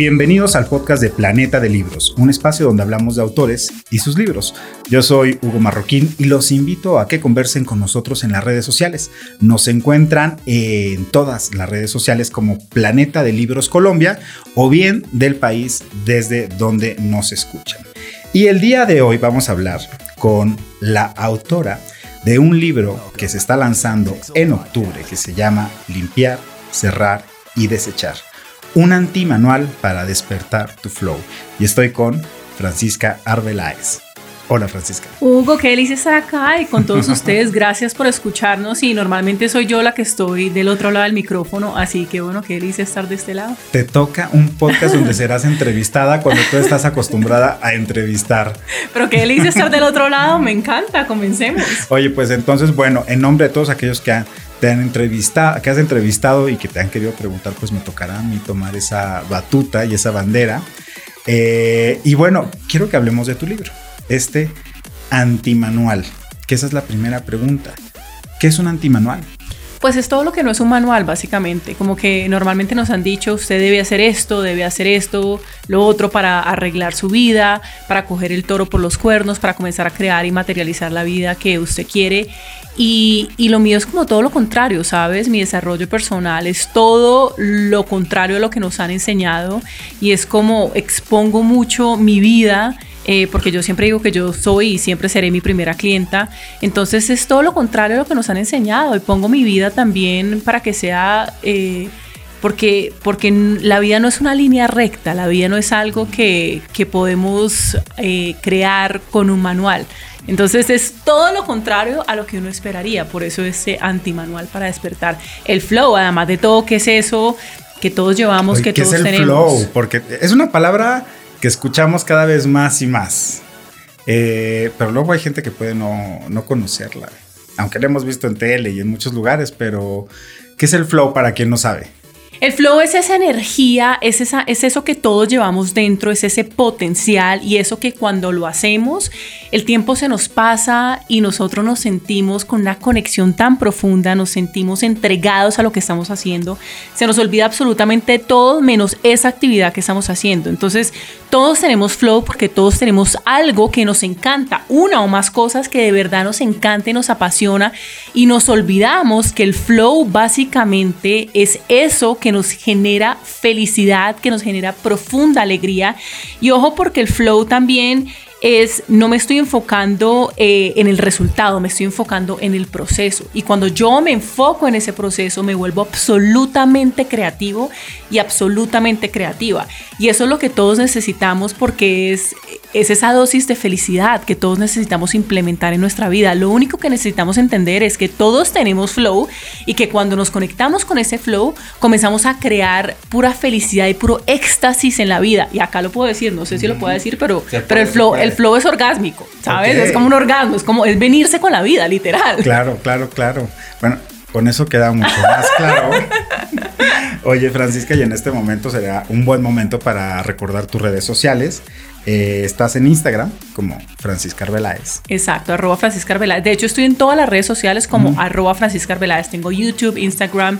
Bienvenidos al podcast de Planeta de Libros, un espacio donde hablamos de autores y sus libros. Yo soy Hugo Marroquín y los invito a que conversen con nosotros en las redes sociales. Nos encuentran en todas las redes sociales como Planeta de Libros Colombia o bien del país desde donde nos escuchan. Y el día de hoy vamos a hablar con la autora de un libro que se está lanzando en octubre que se llama Limpiar, Cerrar y Desechar un antimanual para despertar tu flow. Y estoy con Francisca Arbeláez. Hola Francisca. Hugo, qué delicia estar acá y con todos ustedes. Gracias por escucharnos y normalmente soy yo la que estoy del otro lado del micrófono, así que bueno, qué delicia estar de este lado. Te toca un podcast donde serás entrevistada cuando tú estás acostumbrada a entrevistar. Pero qué delicia estar del otro lado, me encanta, comencemos. Oye, pues entonces, bueno, en nombre de todos aquellos que han te han entrevistado, que has entrevistado y que te han querido preguntar, pues me tocará a mí tomar esa batuta y esa bandera. Eh, y bueno, quiero que hablemos de tu libro, este antimanual, que esa es la primera pregunta. ¿Qué es un antimanual? Pues es todo lo que no es un manual, básicamente. Como que normalmente nos han dicho, usted debe hacer esto, debe hacer esto, lo otro para arreglar su vida, para coger el toro por los cuernos, para comenzar a crear y materializar la vida que usted quiere. Y, lo mío es como todo lo contrario, ¿sabes? Mi desarrollo personal es todo lo contrario a lo que nos han enseñado y es como expongo mucho mi vida. Eh, porque yo siempre digo que yo soy y siempre seré mi primera clienta. Entonces es todo lo contrario a lo que nos han enseñado y pongo mi vida también para que sea... Eh, porque, porque la vida no es una línea recta, la vida no es algo que, que podemos eh, crear con un manual. Entonces es todo lo contrario a lo que uno esperaría, por eso ese antimanual para despertar. El flow, además de todo, ¿qué es eso que todos llevamos, que ¿qué todos es el flow? Porque es una palabra que escuchamos cada vez más y más. Eh, pero luego hay gente que puede no, no conocerla, aunque la hemos visto en tele y en muchos lugares, pero ¿qué es el flow para quien no sabe? El flow es esa energía, es, esa, es eso que todos llevamos dentro, es ese potencial y eso que cuando lo hacemos, el tiempo se nos pasa y nosotros nos sentimos con una conexión tan profunda, nos sentimos entregados a lo que estamos haciendo, se nos olvida absolutamente todo menos esa actividad que estamos haciendo. Entonces, todos tenemos flow porque todos tenemos algo que nos encanta, una o más cosas que de verdad nos encanta y nos apasiona y nos olvidamos que el flow básicamente es eso que nos genera felicidad, que nos genera profunda alegría. Y ojo porque el flow también es no me estoy enfocando eh, en el resultado, me estoy enfocando en el proceso. Y cuando yo me enfoco en ese proceso, me vuelvo absolutamente creativo y absolutamente creativa. Y eso es lo que todos necesitamos porque es, es esa dosis de felicidad que todos necesitamos implementar en nuestra vida. Lo único que necesitamos entender es que todos tenemos flow y que cuando nos conectamos con ese flow, comenzamos a crear pura felicidad y puro éxtasis en la vida. Y acá lo puedo decir, no sé si lo puedo decir, pero, pero el flow, el flow es orgásmico, ¿sabes? Es como un orgasmo, es como es venirse con la vida, literal. Claro, claro, claro. Bueno, con eso queda mucho más claro. Oye, Francisca, y en este momento será un buen momento para recordar tus redes sociales. Eh, estás en Instagram como Francisca Arbeláez. Exacto, arroba Francisca Arbeláez. De hecho, estoy en todas las redes sociales como arroba Francisca Arbeláez. Tengo YouTube, Instagram,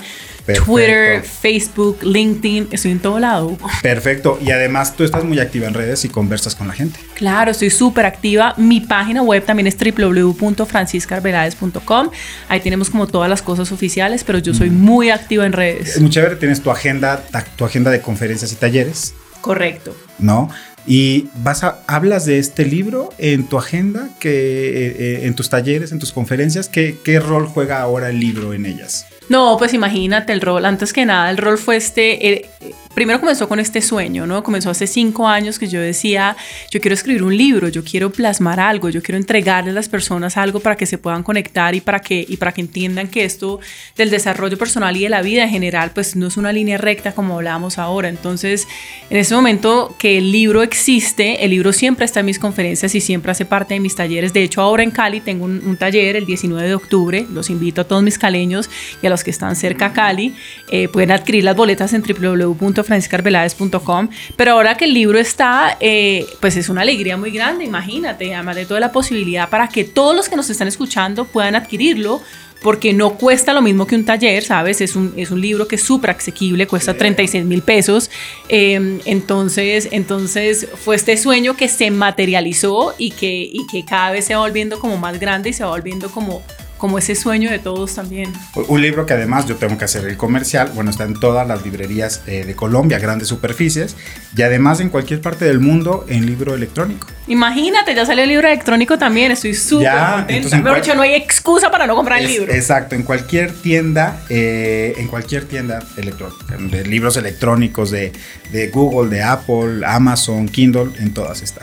Twitter, Facebook, LinkedIn, estoy en todo lado. Perfecto. Y además tú estás muy activa en redes y conversas con la gente. Claro, estoy súper activa. Mi página web también es www.franciscarvelades.com. Ahí tenemos como todas las cosas oficiales, pero yo soy muy activa en redes. Es muy chévere, tienes tu agenda, tu agenda de conferencias y talleres. Correcto. ¿No? Y vas a, hablas de este libro en tu agenda, que, eh, eh, en tus talleres, en tus conferencias, ¿qué, ¿qué rol juega ahora el libro en ellas? No, pues imagínate el rol. Antes que nada, el rol fue este. Eh, primero comenzó con este sueño, ¿no? Comenzó hace cinco años que yo decía, yo quiero escribir un libro, yo quiero plasmar algo, yo quiero entregarle a las personas algo para que se puedan conectar y para que, y para que entiendan que esto del desarrollo personal y de la vida en general, pues no es una línea recta como hablábamos ahora. Entonces, en ese momento que el libro existe, el libro siempre está en mis conferencias y siempre hace parte de mis talleres. De hecho, ahora en Cali tengo un, un taller el 19 de octubre, los invito a todos mis caleños y a los que están cerca a Cali, eh, pueden adquirir las boletas en www www.franciscarvelades.com. Pero ahora que el libro está, eh, pues es una alegría muy grande, imagínate, además de toda la posibilidad para que todos los que nos están escuchando puedan adquirirlo porque no cuesta lo mismo que un taller, ¿sabes? Es un, es un libro que es súper asequible, cuesta 36 mil pesos. Em, entonces, entonces fue este sueño que se materializó y que, y que cada vez se va volviendo como más grande y se va volviendo como como ese sueño de todos también. Un libro que además yo tengo que hacer el comercial, bueno, está en todas las librerías eh, de Colombia, grandes superficies, y además en cualquier parte del mundo en libro electrónico. Imagínate, ya salió el libro electrónico también, estoy súper contenta. Pero hecho, no hay excusa para no comprar el libro. Exacto, en cualquier tienda, eh, en cualquier tienda electrónica, de libros electrónicos de, de, Google, de Apple, Amazon, Kindle, en todas está.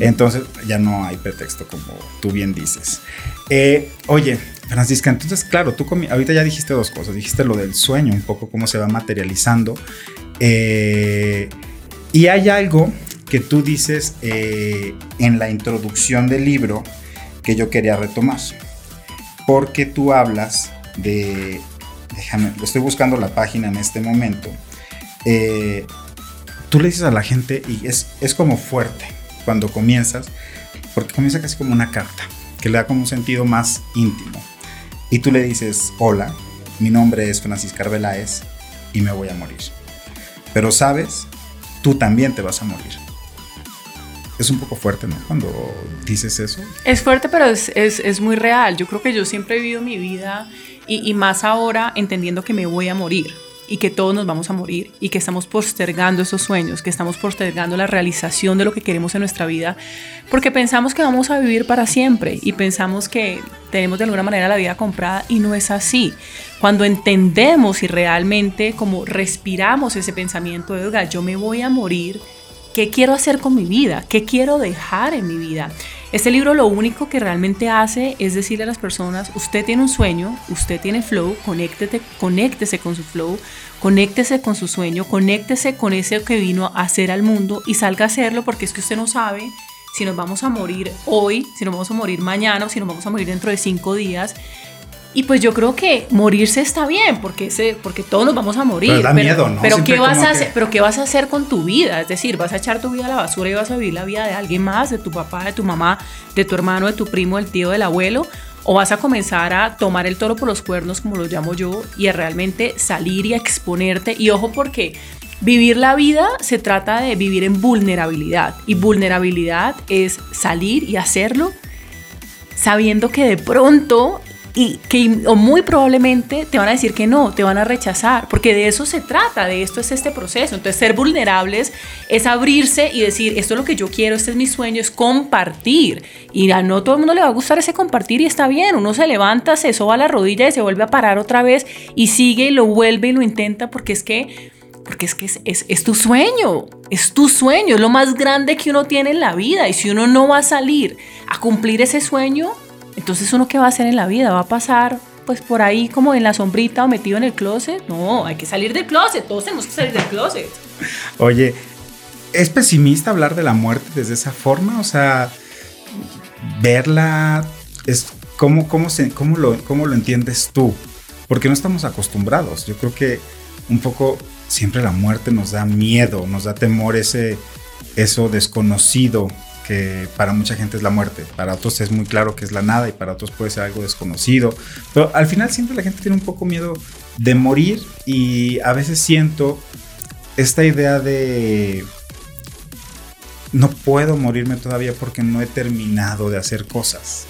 Entonces ya no hay pretexto, como tú bien dices. Eh, oye, Francisca, entonces, claro, tú ahorita ya dijiste dos cosas. Dijiste lo del sueño, un poco cómo se va materializando. Eh, y hay algo que tú dices eh, en la introducción del libro que yo quería retomar. Porque tú hablas de. Déjame, estoy buscando la página en este momento. tú le dices a la gente, y es, es como fuerte cuando comienzas, porque comienza casi como una carta que le da como un sentido más íntimo. Y tú le dices, hola, mi nombre es Francisca Arbeláez y me voy a morir. Pero sabes, tú también te vas a morir. Es un poco fuerte, ¿no? Cuando dices eso. Es fuerte, pero es, es, es muy real. Yo creo que yo siempre he vivido mi vida y, y más ahora entendiendo que me voy a morir y que todos nos vamos a morir y que estamos postergando esos sueños, que estamos postergando la realización de lo que queremos en nuestra vida, porque pensamos que vamos a vivir para siempre y pensamos que tenemos de alguna manera la vida comprada y no es así. Cuando entendemos y realmente como respiramos ese pensamiento de, oiga, yo me voy a morir, ¿qué quiero hacer con mi vida? ¿Qué quiero dejar en mi vida? Este libro lo único que realmente hace es decirle a las personas, usted tiene un sueño, usted tiene flow, conéctete, conéctese con su flow, conéctese con su sueño, conéctese con ese que vino a hacer al mundo y salga a hacerlo porque es que usted no sabe si nos vamos a morir hoy, si nos vamos a morir mañana o si nos vamos a morir dentro de cinco días. Y pues yo creo que morirse está bien, porque, porque todos nos vamos a morir. Pero da miedo, ¿no? Pero ¿qué, vas a hacer, pero ¿qué vas a hacer con tu vida? Es decir, vas a echar tu vida a la basura y vas a vivir la vida de alguien más, de tu papá, de tu mamá, de tu hermano, de tu primo, del tío, del abuelo. O vas a comenzar a tomar el toro por los cuernos, como lo llamo yo, y a realmente salir y a exponerte. Y ojo porque Vivir la vida se trata de vivir en vulnerabilidad y vulnerabilidad es salir y hacerlo sabiendo que de pronto y que o muy probablemente te van a decir que no, te van a rechazar, porque de eso se trata, de esto es este proceso. Entonces, ser vulnerables es abrirse y decir, esto es lo que yo quiero, este es mi sueño, es compartir. Y a no todo el mundo le va a gustar ese compartir y está bien, uno se levanta, se soba la rodilla y se vuelve a parar otra vez y sigue y lo vuelve y lo intenta porque es que porque es que es, es, es, tu sueño, es tu sueño, es lo más grande que uno tiene en la vida. Y si uno no va a salir a cumplir ese sueño, entonces, ¿uno qué va a hacer en la vida? ¿Va a pasar pues por ahí como en la sombrita o metido en el closet? No, hay que salir del closet, todos tenemos que salir del closet. Oye, ¿es pesimista hablar de la muerte desde esa forma? O sea, verla, es, ¿cómo, cómo, cómo, lo, ¿cómo lo entiendes tú? Porque no estamos acostumbrados. Yo creo que un poco siempre la muerte nos da miedo, nos da temor ese, eso desconocido que para mucha gente es la muerte, para otros es muy claro que es la nada y para otros puede ser algo desconocido, pero al final siempre la gente tiene un poco miedo de morir y a veces siento esta idea de no puedo morirme todavía porque no he terminado de hacer cosas.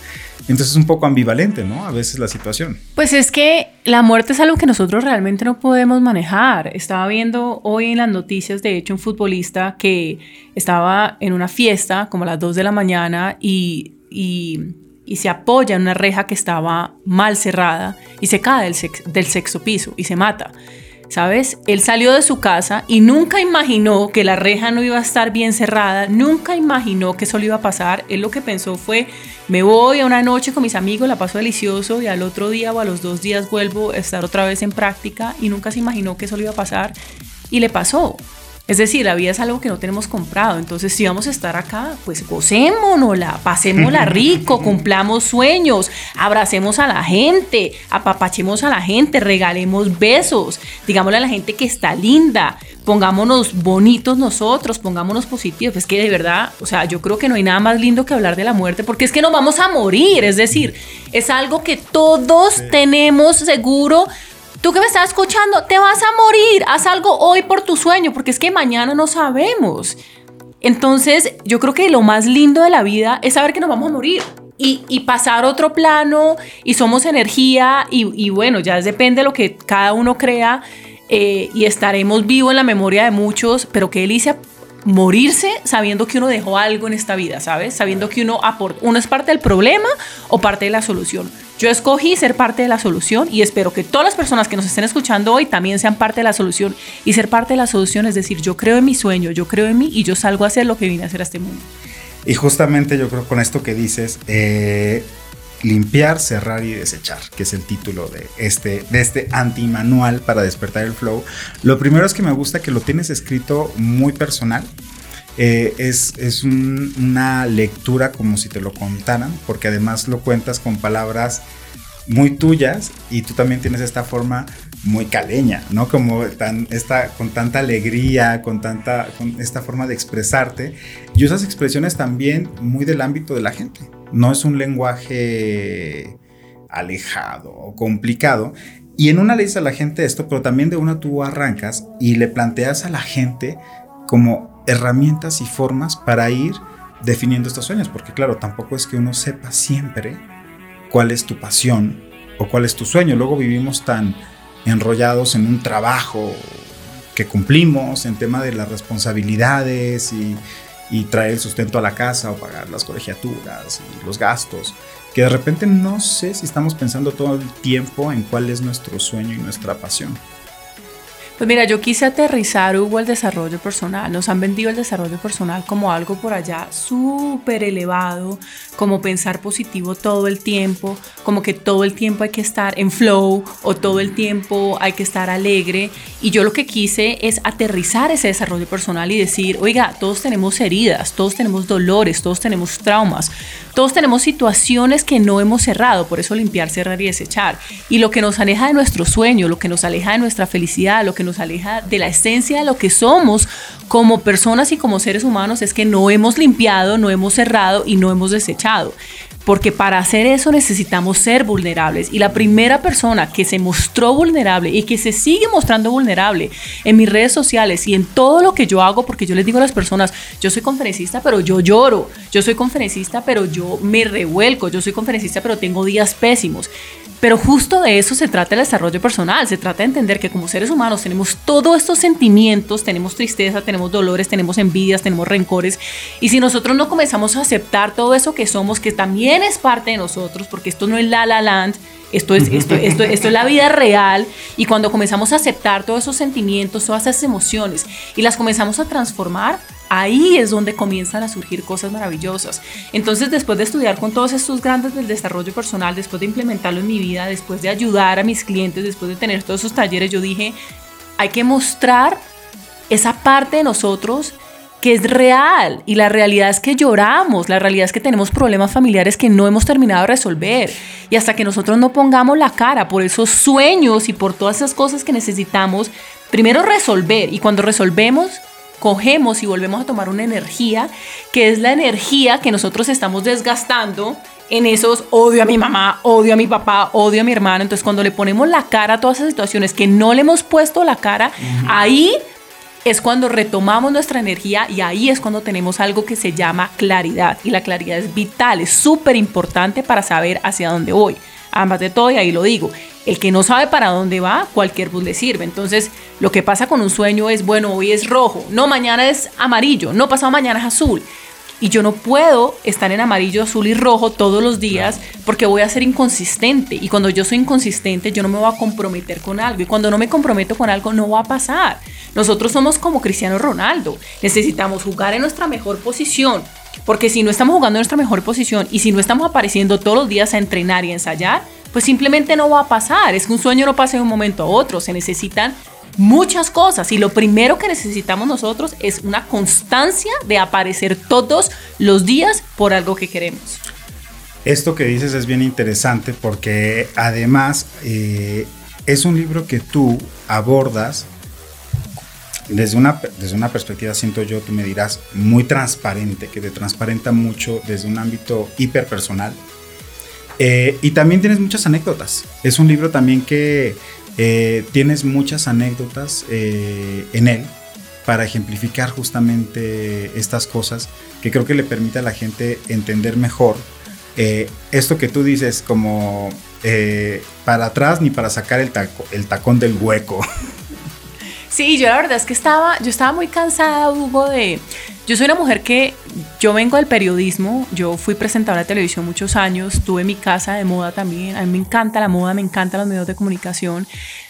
Entonces es un poco ambivalente, ¿no? A veces la situación. Pues es que la muerte es algo que nosotros realmente no podemos manejar. Estaba viendo hoy en las noticias, de hecho, un futbolista que estaba en una fiesta como a las 2 de la mañana y, se apoya en una reja que estaba mal cerrada y se cae del sexto piso y se mata. ¿Sabes? Él salió de su casa y nunca imaginó que la reja no iba a estar bien cerrada, nunca imaginó que eso le iba a pasar. Él lo que pensó fue, me voy a una noche con mis amigos, la paso delicioso y al otro día o a los dos días vuelvo a estar otra vez en práctica y nunca se imaginó que eso le iba a pasar y le pasó. Es decir, la vida es algo que no tenemos comprado. Entonces, si vamos a estar acá, pues gocémonosla, pasémosla rico, cumplamos sueños, abracemos a la gente, apapachemos a la gente, regalemos besos, digámosle a la gente que está linda, pongámonos bonitos nosotros, pongámonos positivos. Es que de verdad, o sea, yo creo que no hay nada más lindo que hablar de la muerte porque es que nos vamos a morir. Es decir, es algo que todos tenemos seguro Tú que me estás escuchando, te vas a morir. Haz algo hoy por tu sueño, porque es que mañana no sabemos. Entonces, yo creo que lo más lindo de la vida es saber que nos vamos a morir. Y, pasar otro plano y somos energía y, bueno, ya depende de lo que cada uno crea eh, y estaremos vivos en la memoria de muchos, pero qué delicia morirse sabiendo que uno dejó algo en esta vida, ¿sabes? Sabiendo que uno aporta, uno es parte del problema o parte de la solución. Yo escogí ser parte de la solución y espero que todas las personas que nos estén escuchando hoy también sean parte de la solución. Y ser parte de la solución es decir, yo creo en mi sueño, yo creo en mí y yo salgo a hacer lo que vine a hacer a este mundo. Y justamente yo creo con esto que dices, eh, limpiar, cerrar y desechar, que es el título de este, de este antimanual para despertar el flow. Lo primero es que me gusta que lo tienes escrito muy personal. Eh, es, es una lectura como si te lo contaran, porque además lo cuentas con palabras muy tuyas y tú también tienes esta forma muy caleña, ¿no? Como tan, esta, con tanta alegría, con tanta, esta forma de expresarte y usas expresiones también muy del ámbito de la gente. No es un lenguaje alejado o complicado. Y en una le dices a la gente esto, pero también de una tú arrancas y le planteas a la gente como herramientas y formas para ir definiendo estos sueños, porque claro, tampoco es que uno sepa siempre cuál es tu pasión o cuál es tu sueño. Luego vivimos tan enrollados en un trabajo que cumplimos, en tema de las responsabilidades y, y traer el sustento a la casa o pagar las colegiaturas y los gastos, que de repente no sé si estamos pensando todo el tiempo en cuál es nuestro sueño y nuestra pasión. Pues mira, yo quise aterrizar, Hugo, el desarrollo personal. Nos han vendido el desarrollo personal como algo por allá súper elevado, como pensar positivo todo el tiempo, como que todo el tiempo hay que estar en flow o todo el tiempo hay que estar alegre. Y yo lo que quise es aterrizar ese desarrollo personal y decir, oiga, todos tenemos heridas, todos tenemos dolores, todos tenemos traumas, todos tenemos situaciones que no hemos cerrado, por eso limpiar, cerrar y desechar. Y lo que nos aleja de nuestro sueño, lo que nos aleja de nuestra felicidad, lo que nos aleja de la esencia de lo que somos como personas y como seres humanos es que no hemos limpiado, no hemos cerrado y no hemos desechado. Porque para hacer eso necesitamos ser vulnerables. Y la primera persona que se mostró vulnerable y que se sigue mostrando vulnerable en mis redes sociales y en todo lo que yo hago, porque yo les digo a las personas, yo soy conferencista, pero yo lloro. Yo soy conferencista, pero yo me revuelco. Yo soy conferencista, pero tengo días pésimos. Pero justo de eso se trata el desarrollo personal, se trata de entender que como seres humanos tenemos todos estos sentimientos, tenemos tristeza, tenemos dolores, tenemos envidias, tenemos rencores, y si nosotros no comenzamos a aceptar todo eso que somos, que también es parte de nosotros, porque esto no es la la land, esto es, esto, esto, esto es la vida real y cuando comenzamos a aceptar todos esos sentimientos, todas esas emociones y las comenzamos a transformar, ahí es donde comienzan a surgir cosas maravillosas. Entonces, después de estudiar con todos estos grandes del desarrollo personal, después de implementarlo en mi vida, después de ayudar a mis clientes, después de tener todos esos talleres, yo dije, hay que mostrar esa parte de nosotros que es real y la realidad es que lloramos, la realidad es que tenemos problemas familiares que no hemos terminado de resolver y hasta que nosotros no pongamos la cara por esos sueños y por todas esas cosas que necesitamos, primero resolver y cuando resolvemos cogemos y volvemos a tomar una energía, que es la energía que nosotros estamos desgastando en esos odio a mi mamá, odio a mi papá, odio a mi hermano. Entonces, cuando le ponemos la cara a todas esas situaciones que no le hemos puesto la cara, ahí es cuando retomamos nuestra energía y ahí es cuando tenemos algo que se llama claridad. Y la claridad es vital, es súper importante para saber hacia dónde voy. Ambas de todo, y ahí lo digo, el que no sabe para dónde va, cualquier bus le sirve. Entonces, lo que pasa con un sueño es, bueno, hoy es rojo, no, mañana es amarillo, no, pasado mañana es azul. Y yo no puedo estar en amarillo, azul y rojo todos los días porque voy a ser inconsistente. Y cuando yo soy inconsistente, yo no me voy a comprometer con algo. Y cuando no me comprometo con algo, no va a pasar. Nosotros somos como Cristiano Ronaldo. Necesitamos jugar en nuestra mejor posición. Porque si no estamos jugando en nuestra mejor posición y si no estamos apareciendo todos los días a entrenar y a ensayar, pues simplemente no va a pasar. Es que un sueño no pasa de un momento a otro. Se necesitan muchas cosas y lo primero que necesitamos nosotros es una constancia de aparecer todos los días por algo que queremos. Esto que dices es bien interesante porque además eh, es un libro que tú abordas desde una, desde una perspectiva, siento yo, tú me dirás, muy transparente, que te transparenta mucho desde un ámbito hiperpersonal. Eh, y también tienes muchas anécdotas. Es un libro también que eh, tienes muchas anécdotas eh, en él para ejemplificar justamente estas cosas que creo que le permite a la gente entender mejor esto que tú dices como para atrás ni para sacar el, el tacón del hueco. Sí, yo la verdad es que estaba, yo estaba muy cansada, Hugo, de... Yo soy una mujer que, yo vengo del periodismo, yo fui presentadora de televisión muchos años, tuve mi casa de moda también, a mí me encanta la moda, me encantan los medios de comunicación,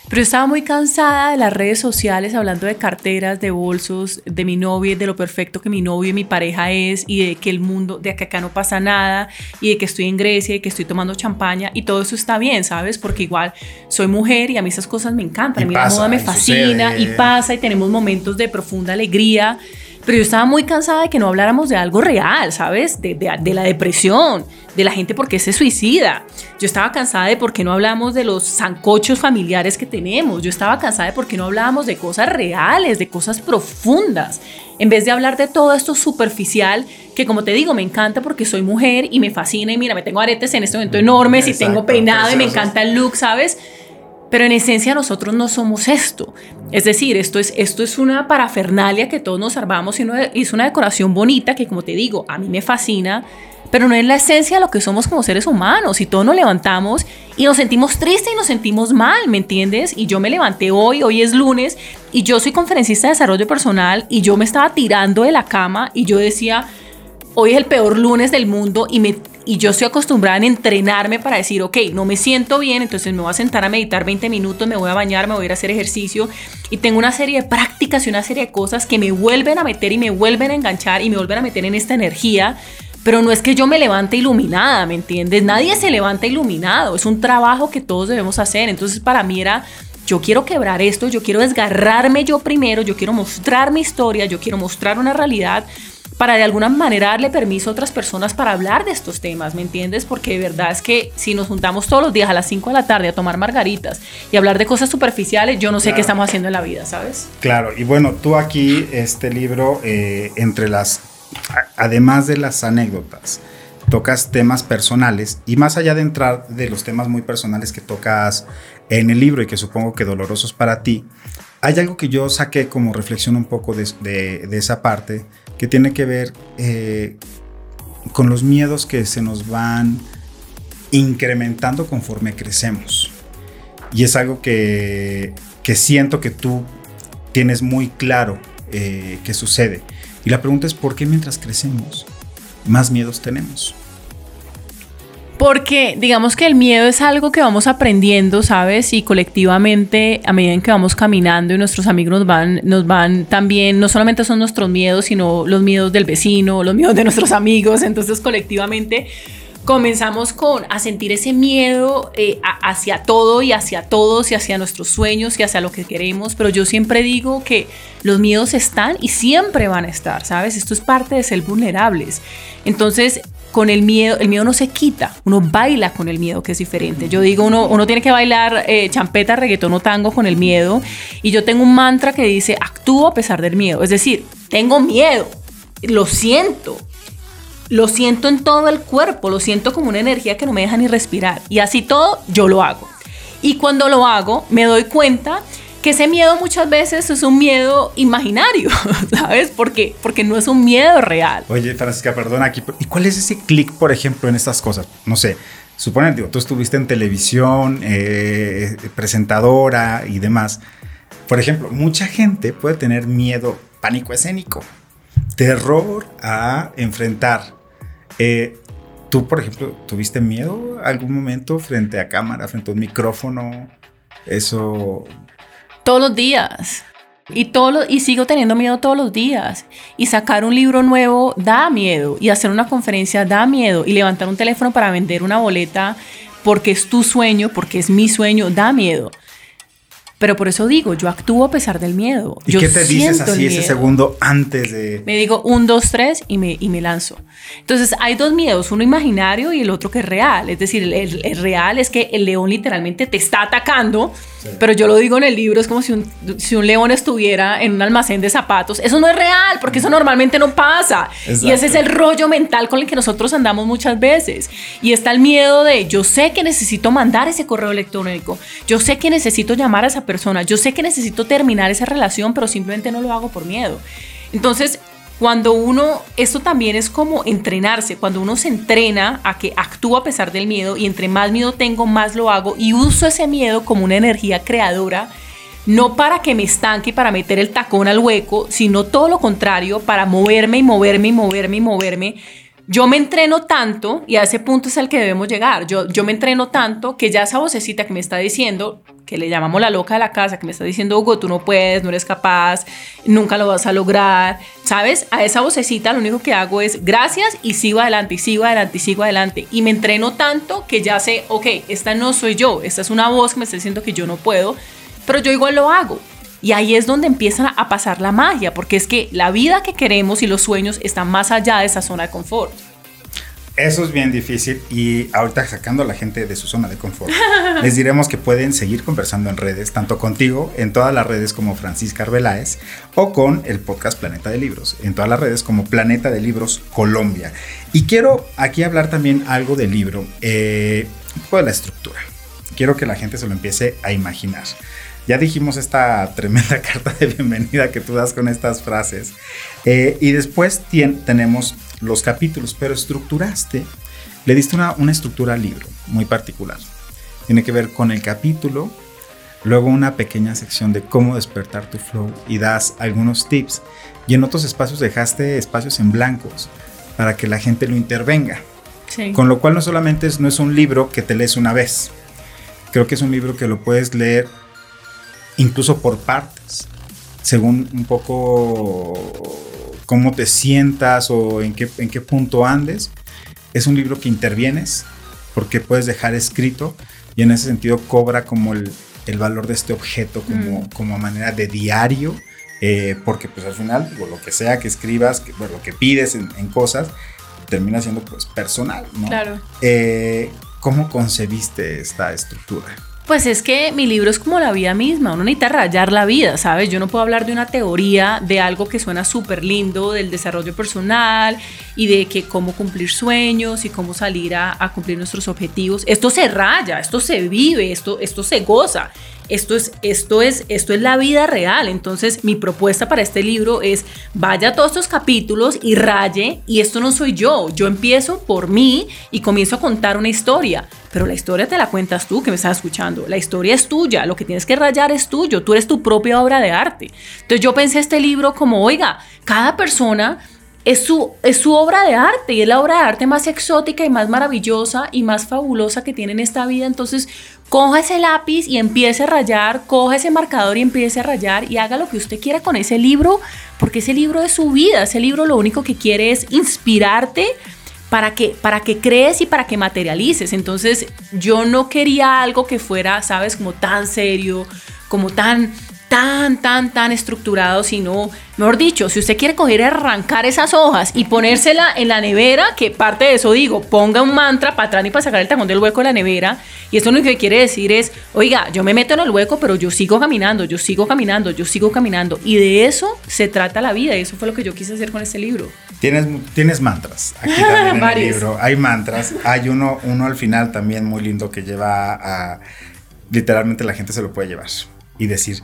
pero estaba muy cansada de las redes sociales hablando de carteras, de bolsos, de mi novio, de lo perfecto que mi novio y mi pareja es y de que el mundo, de que acá no pasa nada y de que estoy en Grecia y que estoy tomando champaña y todo eso está bien, ¿sabes? Porque igual soy mujer y a mí esas cosas me encantan, a mí la moda me fascina y pasa y tenemos momentos de profunda alegría pero yo estaba muy cansada de que no habláramos de algo real, ¿sabes? De, de, la depresión, de la gente porque se suicida. Yo estaba cansada de por qué no hablamos de los zancochos familiares que tenemos. Yo estaba cansada de por qué no hablábamos de cosas reales, de cosas profundas. En vez de hablar de todo esto superficial, que como te digo, me encanta porque soy mujer y me fascina. Y mira, me tengo aretes en este momento enormes y tengo peinado y me encanta el look, ¿sabes? Pero en esencia nosotros no somos esto. Es decir, esto es, esto es una parafernalia que todos nos armamos y es una decoración bonita que, como te digo, a mí me fascina, pero no es la esencia de lo que somos como seres humanos. Y todos nos levantamos y nos sentimos tristes y nos sentimos mal, ¿me entiendes? Y yo me levanté hoy, hoy es lunes, y yo soy conferencista de desarrollo personal y yo me estaba tirando de la cama y yo decía, hoy es el peor lunes del mundo y me y yo estoy acostumbrada a entrenarme para decir, ok, no me siento bien, entonces me voy a sentar a meditar 20 minutos, me voy a bañar, me voy a ir a hacer ejercicio y tengo una serie de prácticas y una serie de cosas que me vuelven a meter y me vuelven a enganchar y me vuelven a meter en esta energía. Pero no es que yo me levante iluminada, ¿me entiendes? Nadie se levanta iluminado, es un trabajo que todos debemos hacer. Entonces para mí era yo quiero quebrar esto, yo quiero desgarrarme yo primero, yo quiero mostrar mi historia, yo quiero mostrar una realidad para de alguna manera darle permiso a otras personas para hablar de estos temas, ¿me entiendes? Porque de verdad es que si nos juntamos todos los días a las 5 de la tarde a tomar margaritas y hablar de cosas superficiales, yo no sé qué estamos haciendo en la vida, ¿sabes? Claro, y bueno, tú aquí, este libro, eh, entre las, además de las anécdotas, tocas temas personales y más allá de entrar de los temas muy personales que tocas en el libro y que supongo que dolorosos para ti, hay algo que yo saqué como reflexión un poco de, esa parte que tiene que ver eh, con los miedos que se nos van incrementando conforme crecemos. Y es algo que, siento que tú tienes muy claro eh, que sucede. Y la pregunta es, ¿por qué mientras crecemos más miedos tenemos? Porque digamos que el miedo es algo que vamos aprendiendo, ¿sabes? Y colectivamente, a medida en que vamos caminando y nuestros amigos nos van, nos van también, no solamente son nuestros miedos, sino los miedos del vecino, los miedos de nuestros amigos. Entonces, colectivamente comenzamos con a sentir ese miedo eh, hacia todo y hacia todos y hacia nuestros sueños y hacia lo que queremos, pero yo siempre digo que los miedos están y siempre van a estar, ¿sabes? Esto es parte de ser vulnerables. Entonces, con el miedo, el miedo no se quita, uno baila con el miedo que es diferente. Yo digo, uno, uno tiene que bailar eh, champeta, reggaetón o tango con el miedo. Y yo tengo un mantra que dice, actúo a pesar del miedo, es decir, tengo miedo, lo siento, lo siento en todo el cuerpo, lo siento como una energía que no me deja ni respirar. Y así todo yo lo hago. Y cuando lo hago me doy cuenta que ese miedo muchas veces es un miedo imaginario, ¿sabes? Porque, porque no es un miedo real. Oye, Francisca, perdona aquí, ¿y cuál es ese clic, por ejemplo, en estas cosas? No sé, supone, digo, tú estuviste en televisión, eh, presentadora y demás. Por ejemplo, mucha gente puede tener miedo, pánico escénico, terror a enfrentar. Eh, ¿Tú, por ejemplo, tuviste miedo algún momento frente a cámara, frente a un micrófono? Eso todos los días. Y, todo y sigo teniendo miedo todos los días. Y sacar un libro nuevo da miedo. Y hacer una conferencia da miedo. Y levantar un teléfono para vender una boleta porque es tu sueño, porque es mi sueño, da miedo. Pero por eso digo, yo actúo a pesar del miedo. ¿Y yo qué te dices así ese segundo antes de...? Me digo un, dos, tres y me, y me lanzo. Entonces hay dos miedos, uno imaginario y el otro que es real. Es decir, el, real es que el león literalmente te está atacando, pero yo lo digo en el libro, es como si un, si un león estuviera en un almacén de zapatos. Eso no es real, porque eso normalmente no pasa. Y ese es el rollo mental con el que nosotros andamos muchas veces. Y está el miedo de, yo sé que necesito mandar ese correo electrónico, yo sé que necesito llamar a esa persona, yo sé que necesito terminar esa relación, pero simplemente no lo hago por miedo. Entonces, cuando uno, esto también es como entrenarse, cuando uno se entrena a que actúa a pesar del miedo y entre más miedo tengo, más lo hago y uso ese miedo como una energía creadora, no para que me estanque y para meter el tacón al hueco, sino todo lo contrario, para moverme y moverme y moverme y moverme. Yo me entreno tanto, y a ese punto es al que debemos llegar, yo, yo me entreno tanto que ya esa vocecita que me está diciendo, que le llamamos la loca de la casa, que me está diciendo, Hugo, tú no puedes, no eres capaz, nunca lo vas a lograr, ¿sabes? A esa vocecita lo único que hago es gracias y sigo adelante, y sigo adelante, y sigo adelante. Y me entreno tanto que ya sé, ok, esta no soy yo, esta es una voz que me está diciendo que yo no puedo, pero yo igual lo hago. Y ahí es donde empiezan a pasar la magia, porque es que la vida que queremos y los sueños están más allá de esa zona de confort. Eso es bien difícil y ahorita sacando a la gente de su zona de confort, les diremos que pueden seguir conversando en redes, tanto contigo en todas las redes como Francisca Arbeláez o con el podcast Planeta de Libros, en todas las redes como Planeta de Libros Colombia. Y quiero aquí hablar también algo del libro, eh, un poco de la estructura. Quiero que la gente se lo empiece a imaginar. Ya dijimos esta tremenda carta de bienvenida que tú das con estas frases. Eh, y después tenemos los capítulos, pero estructuraste, le diste una, una estructura al libro muy particular. Tiene que ver con el capítulo, luego una pequeña sección de cómo despertar tu flow y das algunos tips. Y en otros espacios dejaste espacios en blancos para que la gente lo intervenga. Con lo cual no solamente es, no es un libro que te lees una vez. Creo que es un libro que lo puedes leer incluso por partes, según un poco cómo te sientas o en qué, en qué punto andes. Es un libro que intervienes porque puedes dejar escrito y en ese sentido cobra como el, el valor de este objeto como, mm. como manera de diario. Eh, porque pues al final, lo que sea que escribas, que, lo que pides en, cosas, termina siendo pues personal, ¿no? Claro. Eh, ¿Cómo concebiste esta estructura? Pues es que mi libro es como la vida misma, uno necesita rayar la vida, ¿sabes? Yo no puedo hablar de una teoría, de algo que suena súper lindo, del desarrollo personal y de que cómo cumplir sueños y cómo salir a, cumplir nuestros objetivos. Esto se raya, esto se vive, esto, esto se goza. Esto es, esto, es, esto es la vida real. Entonces, mi propuesta para este libro es vaya a todos estos capítulos y raye. Y esto no soy yo. Yo empiezo por mí y comienzo a contar una historia. Pero la historia te la cuentas tú que me estás escuchando. La historia es tuya. Lo que tienes que rayar es tuyo. Tú eres tu propia obra de arte. Entonces, yo pensé este libro como, oiga, cada persona es su, es su obra de arte y es la obra de arte más exótica y más maravillosa y más fabulosa que tiene en esta vida. Entonces, coja ese lápiz y empiece a rayar, coja ese marcador y empiece a rayar y haga lo que usted quiera con ese libro, porque ese libro es su vida. Ese libro lo único que quiere es inspirarte para que, para que crees y para que materialices. Entonces, yo no quería algo que fuera, sabes, como tan serio, como tan tan, tan, tan estructurado, sino, mejor dicho, si usted quiere coger y arrancar esas hojas y ponérsela en la nevera, que parte de eso digo, ponga un mantra para atrás y para sacar el tacón del hueco de la nevera, y esto lo que quiere decir es, oiga, yo me meto en el hueco, pero yo sigo caminando, yo sigo caminando, yo sigo caminando, y de eso se trata la vida, y eso fue lo que yo quise hacer con este libro. Tienes, tienes mantras, aquí también en el libro, hay mantras, hay uno, uno al final también muy lindo que lleva a, literalmente la gente se lo puede llevar y decir,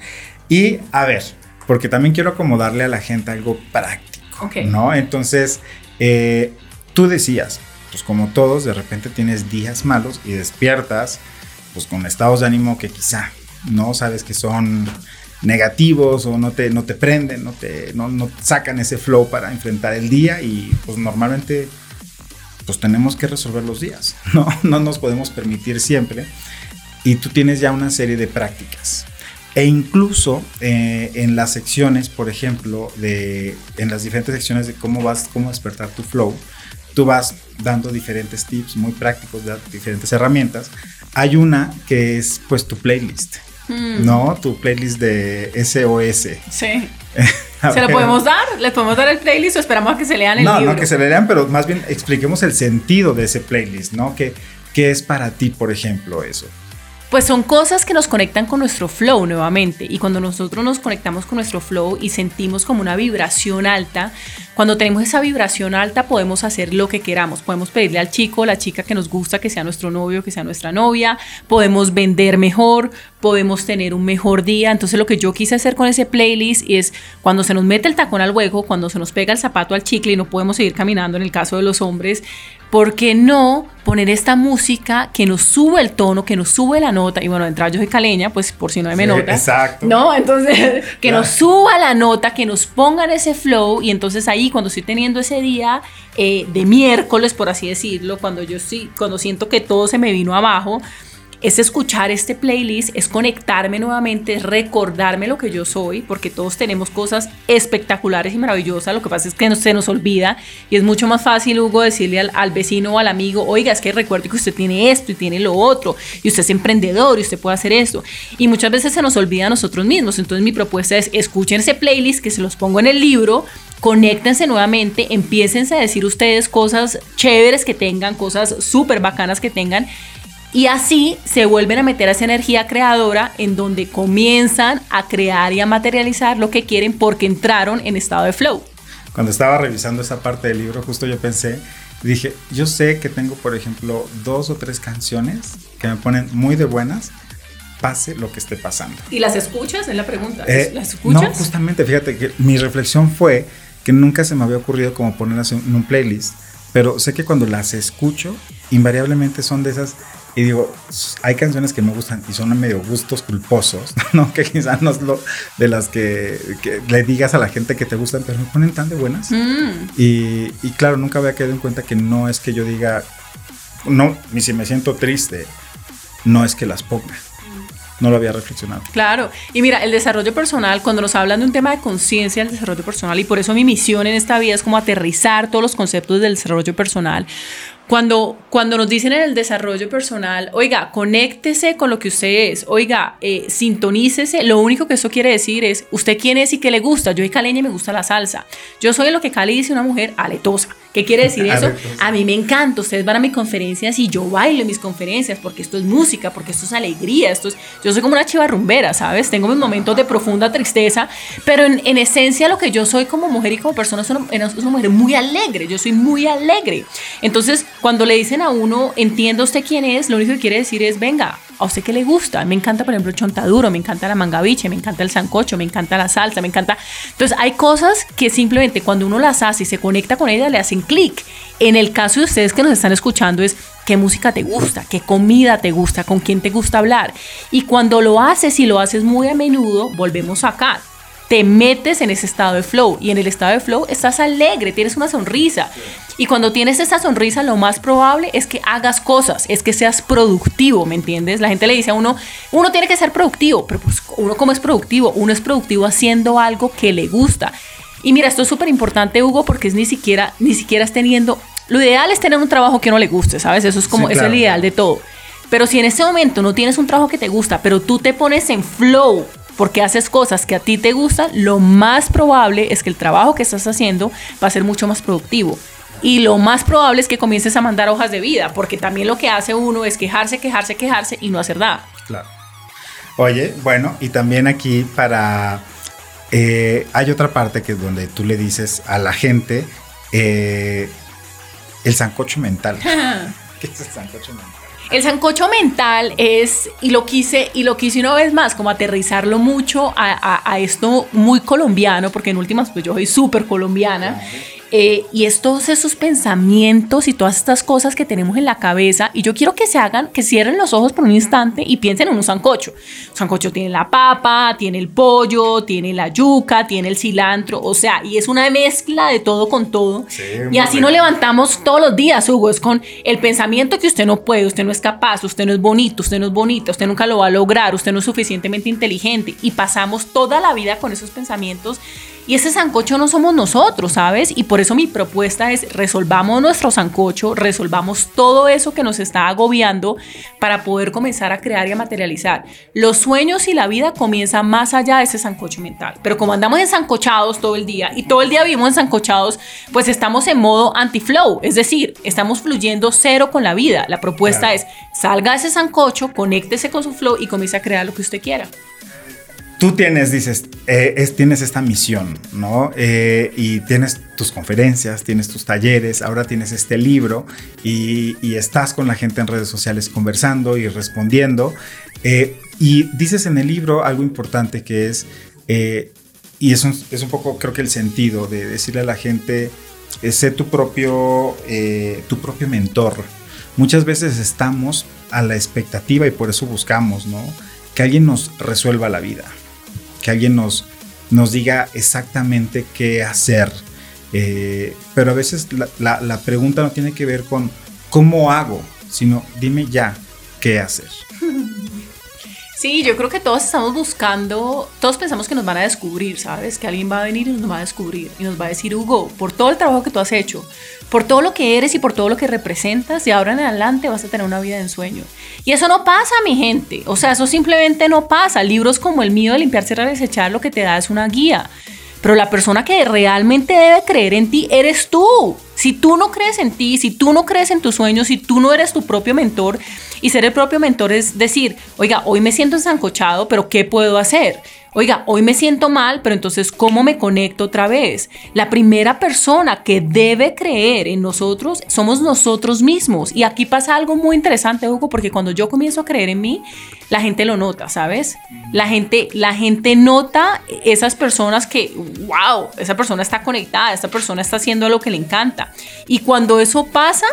y a ver, porque también quiero acomodarle a la gente algo práctico, ¿no? Entonces, eh, tú decías, pues como todos, de repente tienes días malos y despiertas, pues con estados de ánimo que quizá no sabes que son negativos o no te, no te prenden, no te, no, no sacan ese flow para enfrentar el día y pues normalmente pues tenemos que resolver los días, ¿no? No nos podemos permitir siempre. Y tú tienes ya una serie de prácticas e incluso eh, en las secciones, por ejemplo, de, en las diferentes secciones de cómo vas, cómo despertar tu flow, tú vas dando diferentes tips muy prácticos, de diferentes herramientas. Hay una que es pues tu playlist. Hmm. ¿no? Tu playlist de SOS. Sí. ¿Se lo podemos dar? ¿Les podemos dar el playlist o esperamos a que se lean el libro? No, no, que se le lean, pero más bien expliquemos el sentido de ese playlist, ¿no? ¿Qué, ¿Qué es para ti, por ejemplo, eso? Pues son cosas que nos conectan con nuestro flow nuevamente. Y cuando nosotros nos conectamos con nuestro flow y sentimos como una vibración alta, cuando tenemos esa vibración alta podemos hacer lo que queramos. Podemos pedirle al chico o la chica que nos gusta que sea nuestro novio, que sea nuestra novia. Podemos vender mejor, podemos tener un mejor día. Entonces lo que yo quise hacer con ese playlist es cuando se nos mete el tacón al hueco, cuando se nos pega el zapato al chicle y no podemos seguir caminando en el caso de los hombres, ¿por qué no poner esta música que nos sube el tono, que nos sube la nota? Y bueno, entrar yo soy caleña, pues por si no me nota. Exacto. No, entonces que nos suba la nota, que nos pongan ese flow y entonces ahí cuando estoy teniendo ese día eh, de miércoles, por así decirlo, cuando yo sí, cuando siento que todo se me vino abajo, es escuchar este playlist, es conectarme nuevamente, es recordarme lo que yo soy, porque todos tenemos cosas espectaculares y maravillosas, lo que pasa es que no, se nos olvida y es mucho más fácil, Hugo, decirle al, vecino o al amigo, oiga, es que recuerde que usted tiene esto y tiene lo otro, y usted es emprendedor y usted puede hacer esto, y muchas veces se nos olvida a nosotros mismos, entonces mi propuesta es escuchen ese playlist que se los pongo en el libro, conéctense nuevamente, empiecen a decir ustedes cosas chéveres que tengan, cosas súper bacanas que tengan y así se vuelven a meter a esa energía creadora en donde comienzan a crear y a materializar lo que quieren porque entraron en estado de flow. Cuando estaba revisando esa parte del libro, justo yo pensé, dije, yo sé que tengo, por ejemplo, dos o tres canciones que me ponen muy de buenas, pase lo que esté pasando. ¿Y las escuchas? Es la pregunta. Eh, ¿Las escuchas? No, justamente, fíjate que mi reflexión fue que nunca se me había ocurrido como ponerlas en un playlist, pero sé que cuando las escucho, invariablemente son de esas y digo, hay canciones que me gustan y son medio gustos culposos, ¿no? Que quizás no es lo de las que, le digas a la gente que te gustan, pero me ponen tan de buenas. Mm. Y, y, claro, nunca había quedado en cuenta que no es que yo diga, no, ni si me siento triste, no es que las ponga. No lo había reflexionado. Claro. Y mira, el desarrollo personal, cuando nos hablan de un tema de conciencia del desarrollo personal, y por eso mi misión en esta vida es como aterrizar todos los conceptos del desarrollo personal, cuando, cuando nos dicen en el desarrollo personal, oiga, conéctese con lo que usted es, oiga, eh, sintonícese, lo único que eso quiere decir es, ¿usted quién es y qué le gusta? Yo soy caleña y me gusta la salsa. Yo soy lo que Cali dice una mujer aletosa. ¿Qué quiere decir eso? A mí me encanta, ustedes van a mis conferencias y yo bailo en mis conferencias porque esto es música, porque esto es alegría, esto es, yo soy como una chiva rumbera, ¿sabes? Tengo mis momentos de profunda tristeza, pero en, en esencia lo que yo soy como mujer y como persona es una, es una mujer muy alegre, yo soy muy alegre. Entonces, cuando le dicen a uno, entienda usted quién es, lo único que quiere decir es, venga, a usted qué le gusta. Me encanta, por ejemplo, el chontaduro, me encanta la mangaviche, me encanta el sancocho, me encanta la salsa, me encanta. Entonces, hay cosas que simplemente cuando uno las hace y se conecta con ellas, le hacen clic. En el caso de ustedes que nos están escuchando, es qué música te gusta, qué comida te gusta, con quién te gusta hablar. Y cuando lo haces y lo haces muy a menudo, volvemos acá te metes en ese estado de flow y en el estado de flow estás alegre, tienes una sonrisa. Y cuando tienes esa sonrisa, lo más probable es que hagas cosas, es que seas productivo, ¿me entiendes? La gente le dice a uno, uno tiene que ser productivo, pero pues uno como es productivo, uno es productivo haciendo algo que le gusta. Y mira, esto es súper importante, Hugo, porque es ni siquiera, ni siquiera es teniendo, lo ideal es tener un trabajo que no le guste, ¿sabes? Eso es como, eso es el ideal de todo. Pero si en ese momento no tienes un trabajo que te gusta, pero tú te pones en flow, porque haces cosas que a ti te gustan, lo más probable es que el trabajo que estás haciendo va a ser mucho más productivo. Y lo más probable es que comiences a mandar hojas de vida, porque también lo que hace uno es quejarse, quejarse, quejarse y no hacer nada. Claro. Oye, bueno, y también aquí para... Eh, hay otra parte que es donde tú le dices a la gente eh, el sancocho mental. ¿Qué es el sancocho mental? El sancocho mental es, y lo quise, y lo quise una vez más, como aterrizarlo mucho a, esto muy colombiano, porque en últimas, pues yo soy súper colombiana. Eh, y es todos esos pensamientos y todas estas cosas que tenemos en la cabeza. Y yo quiero que se hagan, que cierren los ojos por un instante y piensen en un sancocho. Un sancocho tiene la papa, tiene el pollo, tiene la yuca, tiene el cilantro. O sea, y es una mezcla de todo con todo. y así nos levantamos todos los días, Hugo. Es con el pensamiento que usted no puede, usted no es capaz, usted no es bonito, usted no es bonita, usted nunca lo va a lograr, usted no es suficientemente inteligente. Y pasamos toda la vida con esos pensamientos Y ese sancocho no somos nosotros, ¿sabes? Y por eso mi propuesta es resolvamos nuestro sancocho, resolvamos todo eso que nos está agobiando para poder comenzar a crear y a materializar. Los sueños y la vida comienzan más allá de ese sancocho mental. Pero como andamos ensancochados todo el día y todo el día vivimos ensancochados, pues estamos en modo anti-flow, es decir, estamos fluyendo cero con la vida. La propuesta es salga de ese sancocho, conéctese con su flow y comience a crear lo que usted quiera tú tienes, dices, eh, tienes esta misión, ¿no? Eh, y tienes tus conferencias, tienes tus talleres, ahora tienes este libro y, estás con la gente en redes sociales conversando y respondiendo. Eh, y dices en el libro algo importante que es, y es un, es un poco creo que el sentido de decirle a la gente, sé tu propio, tu propio mentor. Muchas veces estamos a la expectativa y por eso buscamos, ¿no? Que alguien nos resuelva la vida que alguien nos, nos diga exactamente qué hacer. Eh, pero a veces la, la, pregunta no tiene que ver con cómo hago, sino dime ya qué hacer. Sí, yo creo que todos estamos buscando, todos pensamos que nos van a descubrir, ¿sabes? Que alguien va a venir y nos va a descubrir y nos va a decir, Hugo, por todo el trabajo que tú has hecho, por todo lo que eres y por todo lo que representas, de ahora en adelante vas a tener una vida de ensueño. Y eso no pasa, mi gente. O sea, eso simplemente no pasa. Libros como el mío de limpiar, cerrar, desechar, lo que te da es una guía. Pero la persona que realmente debe creer en ti eres tú. Si tú no crees en ti, si tú no crees en tus sueños, si tú no eres tu propio mentor, y ser el propio mentor es decir, oiga, hoy me siento ensancochado, pero ¿qué puedo hacer? Oiga, hoy me siento mal, pero entonces, ¿cómo me conecto otra vez? La primera persona que debe creer en nosotros somos nosotros mismos. Y aquí pasa algo muy interesante, Hugo, porque cuando yo comienzo a creer en mí, la gente lo nota, ¿sabes? La gente, la gente nota esas personas que, wow, esa persona está conectada, esa persona está haciendo lo que le encanta. Y cuando eso pasa,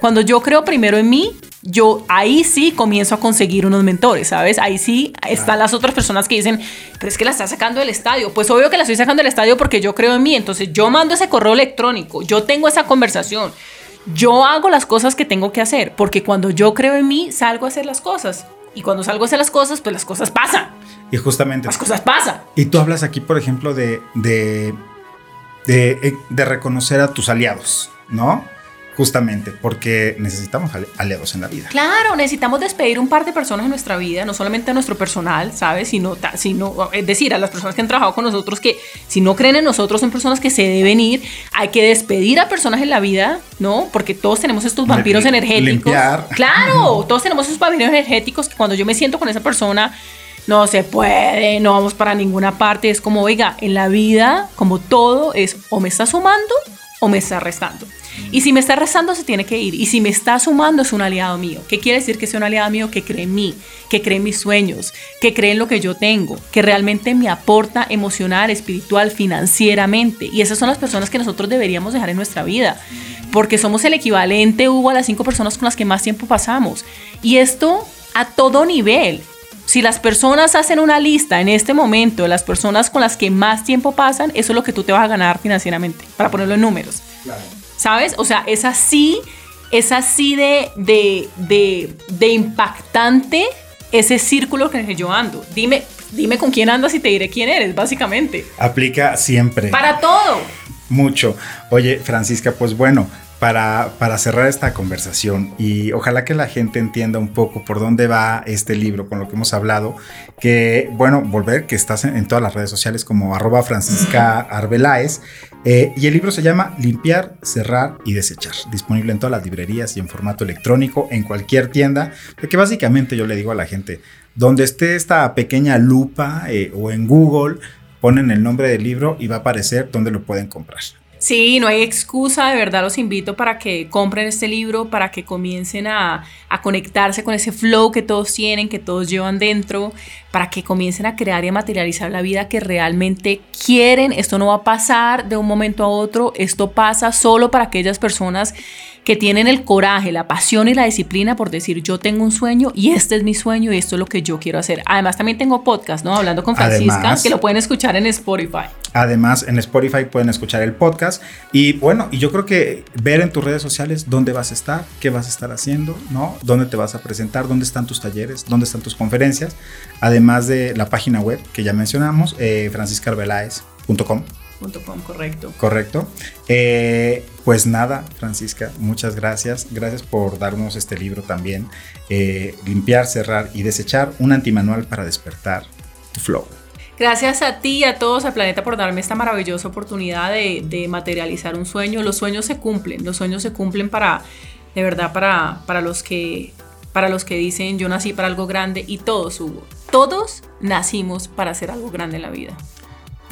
cuando yo creo primero en mí, yo ahí sí comienzo a conseguir unos mentores, ¿sabes? Ahí sí están las otras personas que dicen, pero es que la está sacando del estadio. Pues obvio que la estoy sacando del estadio porque yo creo en mí. Entonces yo mando ese correo electrónico, yo tengo esa conversación, yo hago las cosas que tengo que hacer, porque cuando yo creo en mí, salgo a hacer las cosas. Y cuando salgo a hacer las cosas, pues las cosas pasan. Y justamente. Las cosas pasan. Y tú hablas aquí, por ejemplo, de, de, de, de reconocer a tus aliados, ¿no? Justamente porque necesitamos aliados en la vida. Claro, necesitamos despedir un par de personas en nuestra vida, no solamente a nuestro personal, ¿sabes? Sino, sino, es decir, a las personas que han trabajado con nosotros que si no creen en nosotros son personas que se deben ir. Hay que despedir a personas en la vida, ¿no? Porque todos tenemos estos vampiros energéticos. Limpiar. Claro, todos tenemos esos vampiros energéticos que cuando yo me siento con esa persona no se puede, no vamos para ninguna parte. Es como, oiga, en la vida, como todo, es o me está sumando o me está restando. Y si me está rezando, se tiene que ir. Y si me está sumando, es un aliado mío. ¿Qué quiere decir que sea un aliado mío? Que cree en mí, que cree en mis sueños, que cree en lo que yo tengo, que realmente me aporta emocional, espiritual, financieramente. Y esas son las personas que nosotros deberíamos dejar en nuestra vida. Porque somos el equivalente, Hugo, a las cinco personas con las que más tiempo pasamos. Y esto a todo nivel. Si las personas hacen una lista en este momento de las personas con las que más tiempo pasan, eso es lo que tú te vas a ganar financieramente, para ponerlo en números. Claro. ¿sabes? O sea, es así, es así de, de, de, impactante ese círculo que yo ando. Dime, dime con quién andas y te diré quién eres, básicamente. Aplica siempre. Para todo. Mucho. Oye, Francisca, pues bueno, para, para, cerrar esta conversación y ojalá que la gente entienda un poco por dónde va este libro con lo que hemos hablado, que bueno, volver que estás en, todas las redes sociales como arroba Francisca Arbeláez eh, y el libro se llama Limpiar, Cerrar y Desechar, disponible en todas las librerías y en formato electrónico en cualquier tienda, porque básicamente yo le digo a la gente, donde esté esta pequeña lupa eh, o en Google, ponen el nombre del libro y va a aparecer donde lo pueden comprar. Sí, no hay excusa, de verdad los invito para que compren este libro, para que comiencen a, conectarse con ese flow que todos tienen, que todos llevan dentro, para que comiencen a crear y a materializar la vida que realmente quieren. Esto no va a pasar de un momento a otro, esto pasa solo para aquellas personas que tienen el coraje, la pasión y la disciplina por decir yo tengo un sueño y este es mi sueño y esto es lo que yo quiero hacer. Además también tengo podcast, ¿no? Hablando con Francisca, que lo pueden escuchar en Spotify. Además en Spotify pueden escuchar el podcast y bueno, y yo creo que ver en tus redes sociales dónde vas a estar, qué vas a estar haciendo, ¿no? Dónde te vas a presentar, dónde están tus talleres, dónde están tus conferencias, además de la página web que ya mencionamos, eh, correcto. Correcto. Eh, pues nada, Francisca, muchas gracias. Gracias por darnos este libro también. Eh, limpiar, cerrar y desechar, un antimanual para despertar tu flow. Gracias a ti y a todos, a Planeta, por darme esta maravillosa oportunidad de, materializar un sueño. Los sueños se cumplen, los sueños se cumplen para, de verdad, para, para, los, que, para los que dicen yo nací para algo grande y todos, Hugo, todos nacimos para hacer algo grande en la vida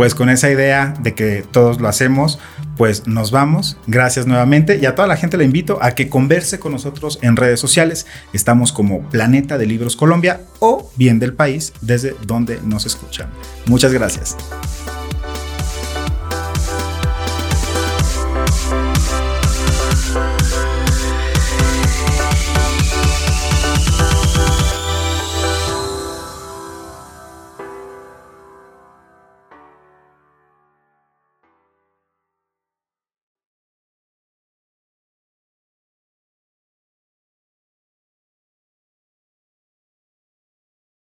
pues con esa idea de que todos lo hacemos, pues nos vamos. Gracias nuevamente y a toda la gente le invito a que converse con nosotros en redes sociales. Estamos como Planeta de Libros Colombia o bien del país desde donde nos escuchan. Muchas gracias.